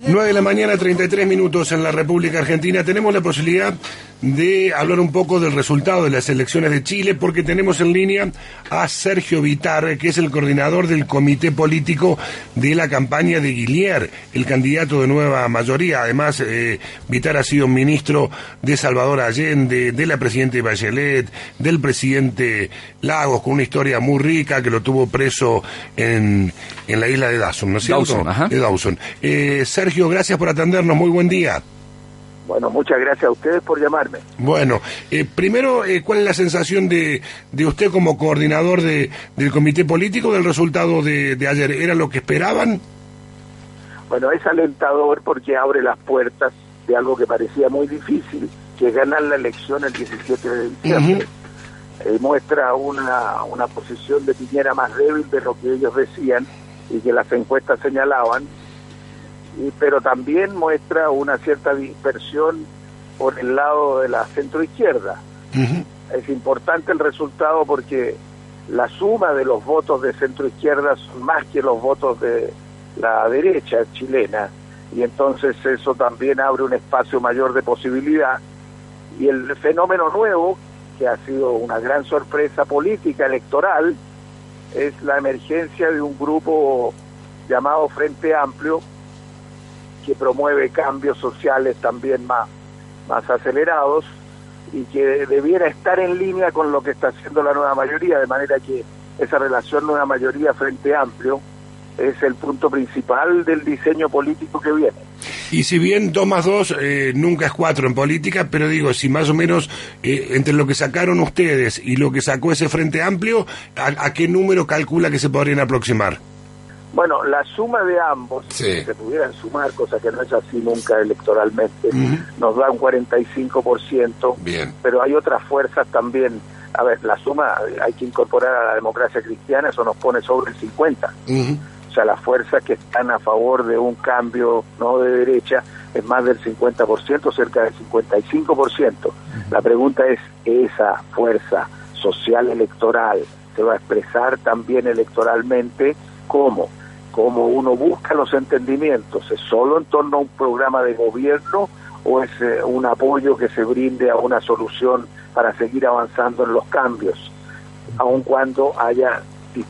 9 de la mañana, 33 minutos en la República Argentina. Tenemos la posibilidad de hablar un poco del resultado de las elecciones de Chile porque tenemos en línea a Sergio Vitar, que es el coordinador del comité político de la campaña de Guillier, el candidato de nueva mayoría. Además, eh, Vitar ha sido ministro de Salvador Allende, de la presidenta Bachelet, del presidente Lagos, con una historia muy rica que lo tuvo preso en, en la isla de Dawson, ¿no es cierto? Dawson, ajá. De Dawson. Eh, Sergio, gracias por atendernos. Muy buen día. Bueno, muchas gracias a ustedes por llamarme. Bueno, eh, primero, eh, ¿cuál es la sensación de, de usted como coordinador de, del comité político del resultado de, de ayer? ¿Era lo que esperaban? Bueno, es alentador porque abre las puertas de algo que parecía muy difícil, que es ganar la elección el 17 de diciembre. Eh, muestra una, una posición de Piñera más débil de lo que ellos decían y que las encuestas señalaban, y, pero también muestra una cierta dispersión por el lado de la centroizquierda. Es importante el resultado porque la suma de los votos de centroizquierda son más que los votos de la derecha chilena y entonces eso también abre un espacio mayor de posibilidad y el fenómeno nuevo que ha sido una gran sorpresa política electoral es la emergencia de un grupo llamado Frente Amplio que promueve cambios sociales también más, más acelerados y que debiera estar en línea con lo que está haciendo la nueva mayoría, de manera que esa relación nueva mayoría Frente Amplio es el punto principal del diseño político que viene. Y si bien 2 más 2 eh, nunca es 4 en política, pero digo, si más o menos eh, entre lo que sacaron ustedes y lo que sacó ese Frente Amplio, ¿a, a qué número calcula que se podrían aproximar? Bueno, la suma de ambos, Sí. si se pudieran sumar, cosa que no es así nunca electoralmente, nos da un 45%, Bien. pero hay otras fuerzas también. A ver, la suma hay que incorporar a la democracia cristiana, eso nos pone sobre el 50%. Ujú. O sea, las fuerzas que están a favor de un cambio no de derecha es más del 50%, cerca del 55%. La pregunta es, ¿esa fuerza social electoral se va a expresar también electoralmente? ¿Cómo? ¿Cómo uno busca los entendimientos? ¿Es solo en torno a un programa de gobierno o es eh, un apoyo que se brinde a una solución para seguir avanzando en los cambios? aun cuando haya di-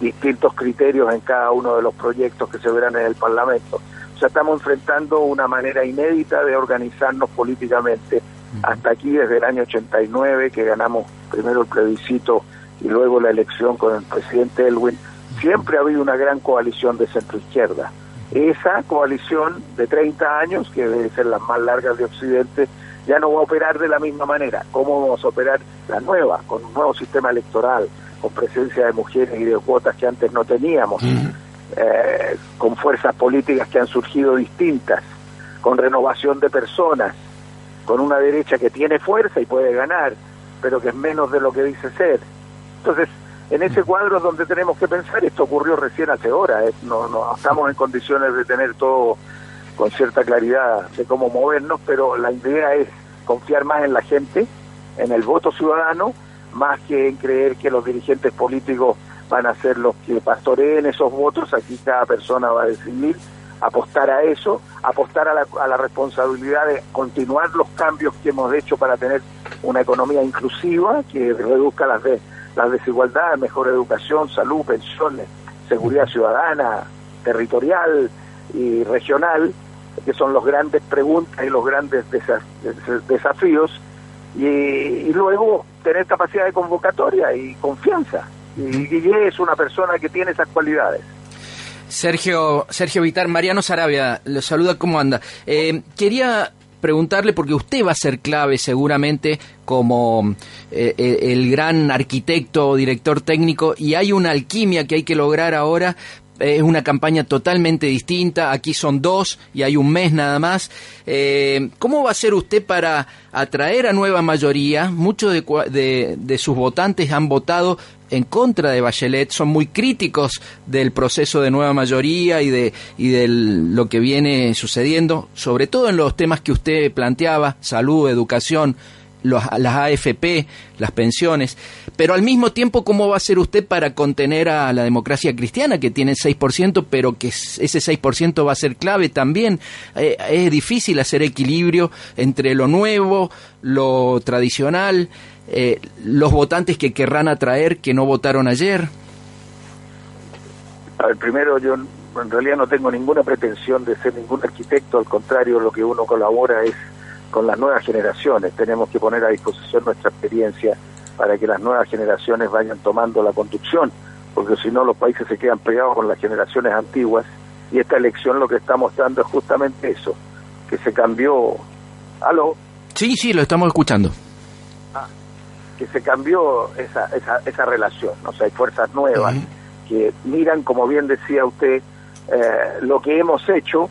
distintos criterios en cada uno de los proyectos que se verán en el Parlamento. O sea, estamos enfrentando una manera inédita de organizarnos políticamente. Hasta aquí, desde el año 89, que ganamos primero el plebiscito y luego la elección con el presidente Elwin, siempre ha habido una gran coalición de centro-izquierda. Esa coalición de 30 años, que debe ser la más larga de Occidente, ya no va a operar de la misma manera. ¿Cómo vamos a operar la nueva? Con un nuevo sistema electoral, con presencia de mujeres y de cuotas que antes no teníamos, eh, con fuerzas políticas que han surgido distintas, con renovación de personas, con una derecha que tiene fuerza y puede ganar, pero que es menos de lo que dice ser. Entonces, en ese cuadro es donde tenemos que pensar, esto ocurrió recién hace horas, eh, no, estamos en condiciones de tener todo con cierta claridad de cómo movernos, pero la idea es confiar más en la gente, en el voto ciudadano, más que en creer que los dirigentes políticos van a ser los que pastoreen esos votos, aquí cada persona va a decidir apostar a eso, apostar a la, a la responsabilidad de continuar los cambios que hemos hecho para tener una economía inclusiva que reduzca las, de, las desigualdades, mejor educación, salud, pensiones, seguridad ciudadana, territorial y regional, que son los grandes preguntas y los grandes desa- des- desafíos, y, y luego tener capacidad de convocatoria y confianza. Y Guille es una persona que tiene esas cualidades. Sergio, Sergio Vitar, Mariano Sarabia, lo saluda, ¿cómo anda? Eh, quería preguntarle, porque usted va a ser clave seguramente como eh, el, el gran arquitecto o director técnico, y hay una alquimia que hay que lograr ahora es una campaña totalmente distinta, aquí son dos y hay un mes nada más. Eh, ¿Cómo va a ser usted para atraer a nueva mayoría? Muchos de, de, sus votantes han votado en contra de Bachelet, son muy críticos del proceso de nueva mayoría y de, y de lo que viene sucediendo, sobre todo en los temas que usted planteaba, salud, educación, las AFP, las pensiones, pero al mismo tiempo, ¿cómo va a ser usted para contener a la democracia cristiana, que tiene 6%, pero que ese 6% va a ser clave también? Eh, es difícil hacer equilibrio entre lo nuevo, lo tradicional, eh, los votantes que querrán atraer, que no votaron ayer. A ver, primero yo en realidad no tengo ninguna pretensión de ser ningún arquitecto, al contrario, lo que uno colabora es con las nuevas generaciones. Tenemos que poner a disposición nuestra experiencia para que las nuevas generaciones vayan tomando la conducción, porque si no los países se quedan pegados con las generaciones antiguas y esta elección lo que está mostrando es justamente eso, que se cambió... ¿Aló? Sí, sí, lo estamos escuchando. Ah, que se cambió esa, esa, esa relación, o sea, hay fuerzas nuevas que miran, como bien decía usted, eh, lo que hemos hecho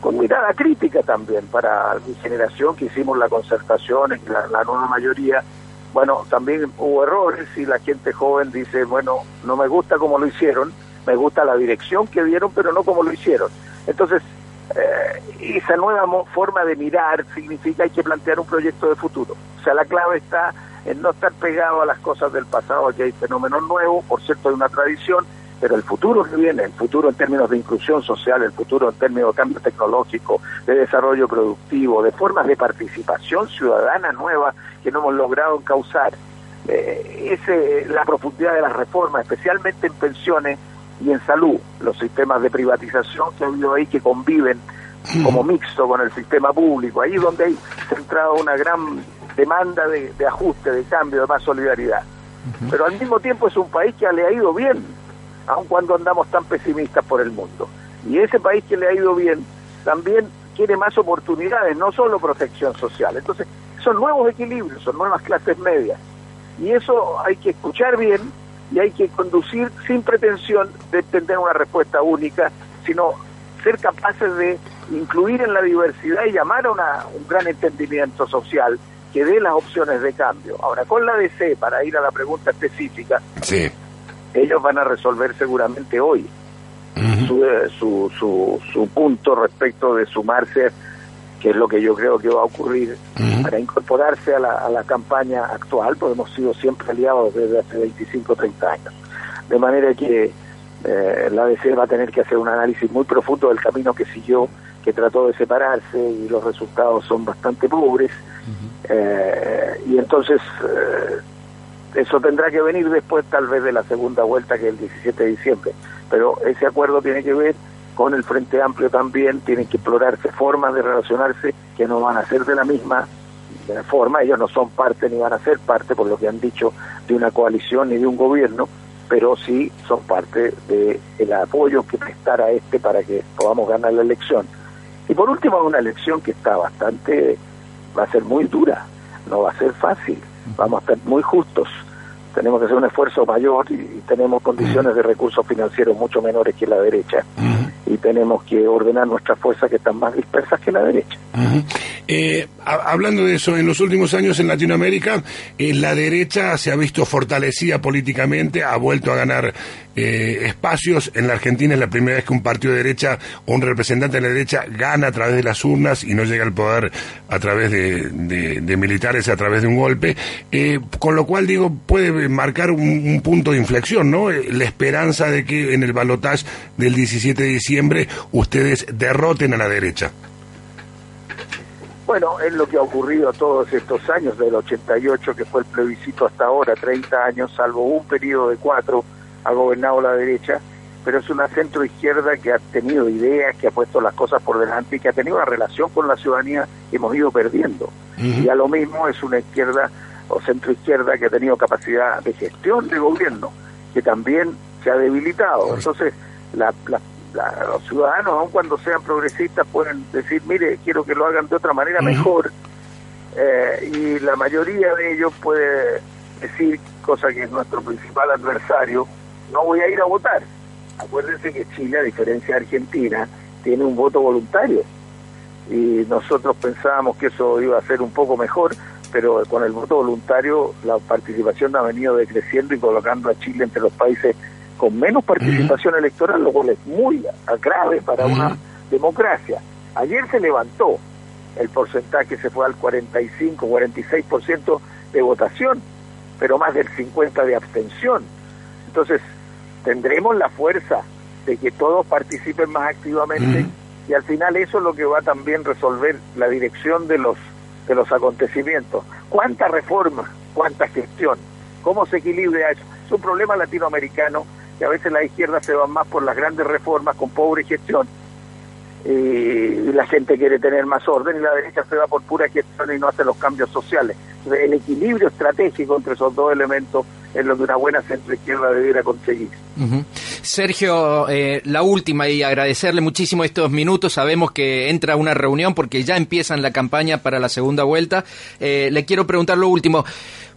con mirada crítica también para mi generación que hicimos la concertación en la, nueva mayoría. Bueno, también hubo errores y la gente joven dice, bueno, no me gusta como lo hicieron, me gusta la dirección que dieron, pero no como lo hicieron. Entonces, eh, esa nueva forma de mirar significa hay que plantear un proyecto de futuro. O sea, la clave está en no estar pegado a las cosas del pasado, que hay fenómenos nuevos, por cierto, hay una tradición, pero el futuro que viene, el futuro en términos de inclusión social, el futuro en términos de cambio tecnológico, de desarrollo productivo, de formas de participación ciudadana nueva que no hemos logrado causar, eh, es eh, la profundidad de las reformas, especialmente en pensiones y en salud, los sistemas de privatización que ha habido ahí que conviven como mixto con el sistema público, ahí donde hay centrado una gran demanda de, de ajuste, de cambio, de más solidaridad. Pero al mismo tiempo es un país que le ha ido bien, aun cuando andamos tan pesimistas por el mundo. Y ese país que le ha ido bien también quiere más oportunidades, no solo protección social. Entonces, son nuevos equilibrios, son nuevas clases medias. Y eso hay que escuchar bien y hay que conducir sin pretensión de tener una respuesta única, sino ser capaces de incluir en la diversidad y llamar a un gran entendimiento social que dé las opciones de cambio. Ahora, con la DC, para ir a la pregunta específica, sí ellos van a resolver seguramente hoy su, su, su, punto respecto de sumarse, que es lo que yo creo que va a ocurrir, para incorporarse a la, a la campaña actual, porque hemos sido siempre aliados desde hace 25 o 30 años. De manera que eh, la ADC va a tener que hacer un análisis muy profundo del camino que siguió, que trató de separarse y los resultados son bastante pobres. Eh, y entonces eh, eso tendrá que venir después tal vez de la segunda vuelta que es el 17 de diciembre. Pero ese acuerdo tiene que ver con el Frente Amplio también, tienen que explorarse formas de relacionarse que no van a ser de la misma forma, ellos no son parte ni van a ser parte, por lo que han dicho, de una coalición ni de un gobierno, pero sí son parte del el apoyo que prestará este para que podamos ganar la elección. Y por último, una elección que está bastante, va a ser muy dura, no va a ser fácil vamos a estar muy justos. Tenemos que hacer un esfuerzo mayor y, tenemos condiciones de recursos financieros mucho menores que la derecha. Y tenemos que ordenar nuestras fuerzas que están más dispersas que la derecha. Eh, hablando de eso, en los últimos años en Latinoamérica, eh, la derecha se ha visto fortalecida políticamente, ha vuelto a ganar eh, espacios. En la Argentina es la primera vez que un partido de derecha o un representante de la derecha gana a través de las urnas y no llega al poder a través de, militares, a través de un golpe. con lo cual, digo, puede marcar un, punto de inflexión, ¿no? la esperanza de que en el balotaje del 17 de diciembre ustedes derroten a la derecha. Bueno, es lo que ha ocurrido todos estos años, del 88, que fue el plebiscito hasta ahora, 30 años, salvo un periodo de cuatro, ha gobernado la derecha, pero es una centro izquierda que ha tenido ideas, que ha puesto las cosas por delante y que ha tenido una relación con la ciudadanía que hemos ido perdiendo. Y a lo mismo es una izquierda o centro izquierda que ha tenido capacidad de gestión de gobierno, que también se ha debilitado. Entonces, la, la los ciudadanos, aun cuando sean progresistas, pueden decir, mire, quiero que lo hagan de otra manera mejor. Eh, y la mayoría de ellos puede decir, cosa que es nuestro principal adversario, no voy a ir a votar. acuérdense que Chile, a diferencia de Argentina, tiene un voto voluntario. Y nosotros pensábamos que eso iba a ser un poco mejor, pero con el voto voluntario la participación ha venido decreciendo y colocando a Chile entre los países con menos participación electoral, lo cual es muy grave para una democracia. Ayer se levantó el porcentaje, se fue al 45, 46% de votación, pero más del 50% de abstención. Entonces, tendremos la fuerza de que todos participen más activamente y al final eso es lo que va también resolver la dirección de los de los acontecimientos. ¿Cuánta reforma? ¿Cuánta gestión? ¿Cómo se equilibra eso? Es un problema latinoamericano que a veces la izquierda se va más por las grandes reformas con pobre gestión y la gente quiere tener más orden y la derecha se va por pura gestión y no hace los cambios sociales. el equilibrio estratégico entre esos dos elementos es lo que una buena centro izquierda debiera conseguir. Sergio, eh, la última y agradecerle muchísimo estos minutos. Sabemos que entra una reunión porque ya empiezan la campaña para la segunda vuelta. Eh, le quiero preguntar lo último.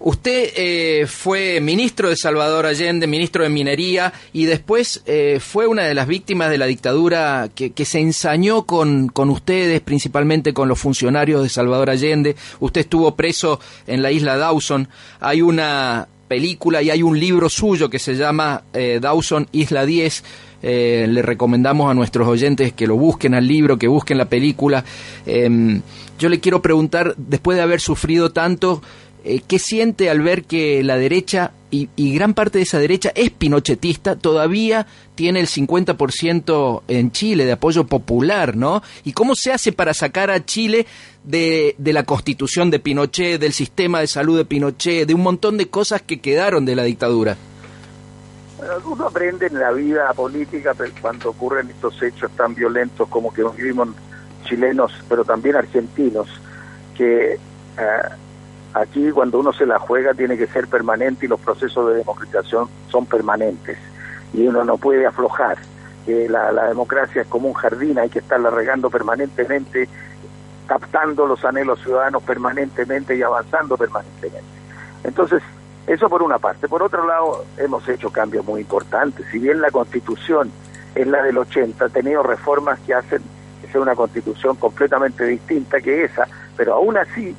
Usted eh, fue ministro de Salvador Allende, ministro de Minería, y después eh, fue una de las víctimas de la dictadura que, se ensañó con, con, ustedes, principalmente con los funcionarios de Salvador Allende. Usted estuvo preso en la isla Dawson. Hay una película y hay un libro suyo que se llama eh, Dawson Isla 10. le recomendamos a nuestros oyentes que lo busquen al libro, que busquen la película. Em, yo le quiero preguntar, después de haber sufrido tanto, eh, ¿qué siente al ver que la derecha, y, gran parte de esa derecha es pinochetista, todavía tiene el 50% en Chile de apoyo popular, ¿no? ¿Y cómo se hace para sacar a Chile de, de la constitución de Pinochet, del sistema de salud de Pinochet, de un montón de cosas que quedaron de la dictadura? Uno aprende en la vida política cuando ocurren estos hechos tan violentos como que vivimos chilenos, pero también argentinos, que... Eh, Aquí cuando uno se la juega tiene que ser permanente y los procesos de democratización son permanentes y uno no puede aflojar. que la, democracia es como un jardín, hay que estarla regando permanentemente, captando los anhelos ciudadanos permanentemente y avanzando permanentemente. Entonces, eso por una parte. Por otro lado, hemos hecho cambios muy importantes. Si bien la constitución es la del 80, ha tenido reformas que hacen que sea una constitución completamente distinta que esa, pero aún así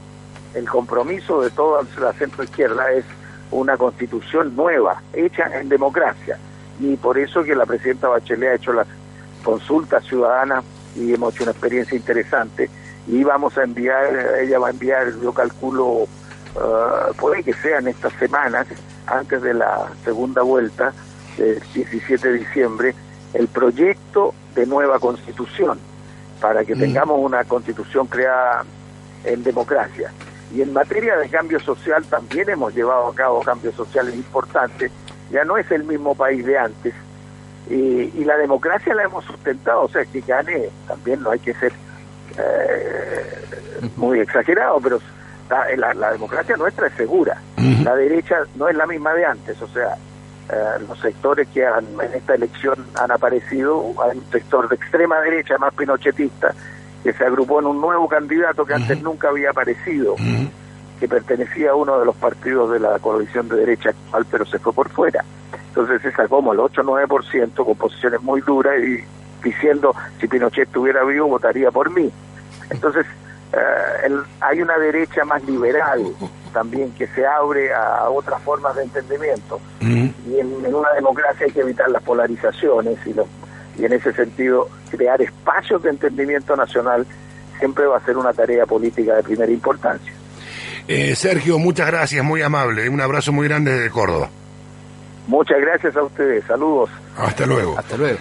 el compromiso de toda la centroizquierda es una constitución nueva, hecha en democracia. Y por eso que la presidenta Bachelet ha hecho las consultas ciudadanas y hemos hecho una experiencia interesante. Y vamos a enviar, ella va a enviar, yo calculo, uh, puede que sean estas semanas, antes de la segunda vuelta, del 17 de diciembre, el proyecto de nueva constitución, para que mm. tengamos una constitución creada en democracia. Y en materia de cambio social también hemos llevado a cabo cambios sociales importantes. Ya no es el mismo país de antes. Y, la democracia la hemos sustentado. O sea, que gane también no hay que ser eh, muy exagerado, pero la, democracia nuestra es segura. La derecha no es la misma de antes. O sea, eh, los sectores que han, en esta elección han aparecido, hay un sector de extrema derecha más pinochetista que se agrupó en un nuevo candidato que antes nunca había aparecido, que pertenecía a uno de los partidos de la coalición de derecha actual, pero se fue por fuera. Entonces se sacó como el 8-9% con posiciones muy duras y diciendo si Pinochet estuviera vivo votaría por mí. Entonces eh, hay una derecha más liberal también que se abre a otras formas de entendimiento. Y en, en, una democracia hay que evitar las polarizaciones y los y en ese sentido crear espacios de entendimiento nacional siempre va a ser una tarea política de primera importancia. Eh, Sergio, muchas gracias, muy amable, un abrazo muy grande desde Córdoba. Muchas gracias a ustedes, saludos. Hasta luego. Hasta luego.